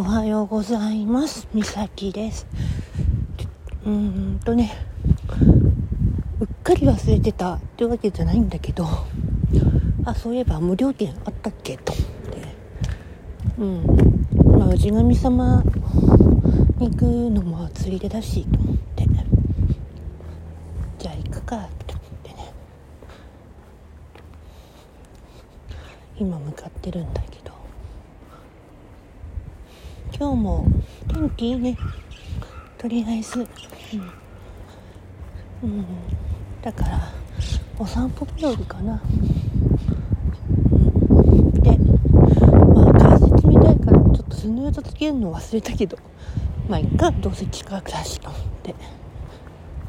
おはようございます。みさきです。うんとね、うっかり忘れてたってわけじゃないんだけど、あ、そういえば無料券あったっけと思って。うん。まあ、氏神様に行くのも釣り出だしと思って。じゃあ行くかと思ってね。今向かってるんだけど。今日も天気いいね。とりあえず。うん、うん、だからお散歩日和かな、うん、でまあ風冷たいからちょっとスヌーズつけるの忘れたけど。まあいっかどうせ近くだしと思って。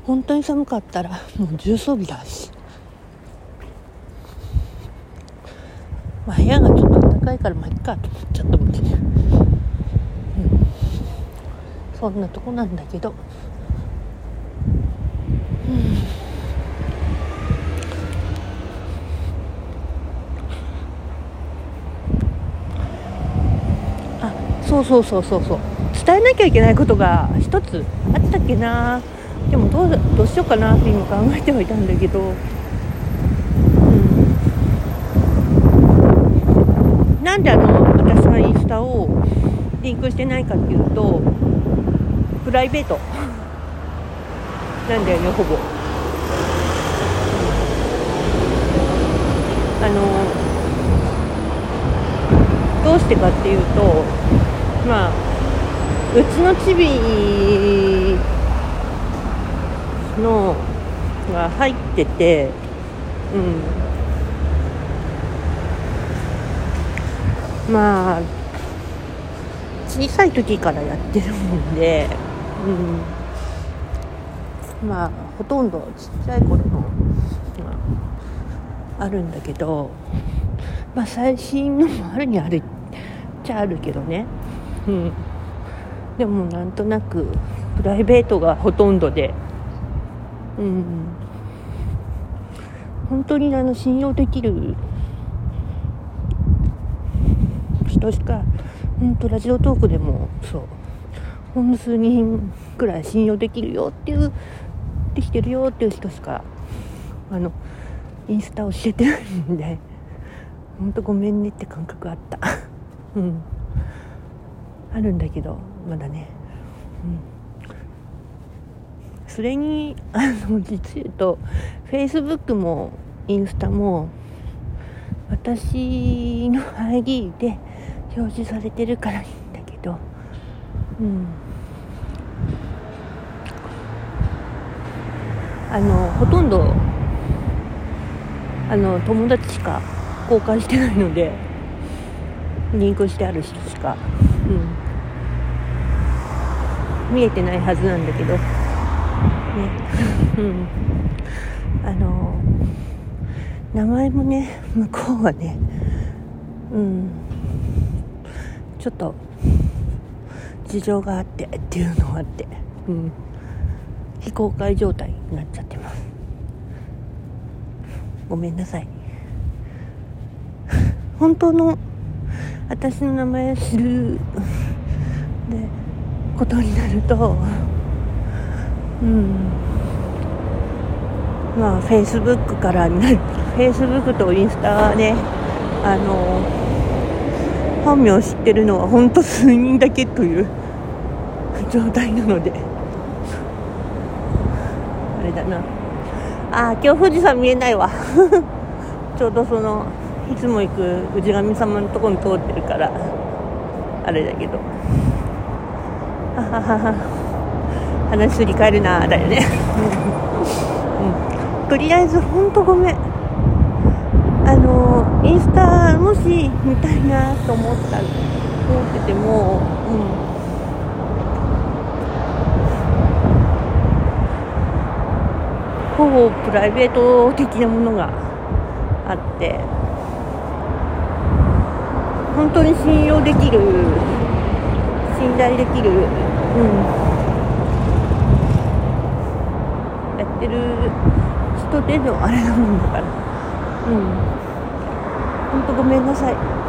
本当に寒かったらもう重装備だし。まあ部屋がちょっと暖かいからまあいっかと思っちゃったもんねそんなとこなんだけど、うん、あそうそうそうそうそう。伝えなきゃいけないことが一つあったっけな。でもどうどうしようかなって今考えてはいたんだけど、うん、なんであの私がインスタをリンクしてないかっていうとプライベート。なんだよねほぼ。あのどうしてかっていうとまあうちのチビのが入っててうん。まあ小さい時からやってるもんで、うん、まあほとんどちっちゃい頃の、まあ、あるんだけど、まあ、最新のもあるにあるっちゃあるけどね、うん、でもなんとなくプライベートがほとんどで、うん、本当にあの信用できる人しか本当ラジオトークでもそう。ほんの数人くらい信用できるよっていうできてるよっていう人しかあのインスタ教えてないんで本当ごめんねって感覚あった。うん。あるんだけどまだね。うん。それにあの実言うとフェイスブックもインスタも私の ID で表示されてるからうん。あのほとんどあの友達しか公開してないのでリンクしてある人しか、うん、見えてないはずなんだけど。ね。うん。あの名前もね向こうはねうん。ちょっと事情があってっていうのがあって、うん、非公開状態になっちゃってます。ごめんなさい。本当の私の名前知るでことになるとうん。まあフェイスブックからなフェイスブックとインスタねあの本名を知ってるのは本当数人だけという。状態なので。あれだな。あ今日富士山見えないわ。ちょうどそのいつも行く氏神様のとこに通ってるからあれだけど。ははは話すり替えるなだよね、うん、とりあえず本当ごめん。あのインスタもし見たいなと思った思ってても、うん、ほぼプライベート的なものがあって本当に信用できる信頼できる、うん、やってる人でのあれなもんだから。うん。本当ごめんなさい。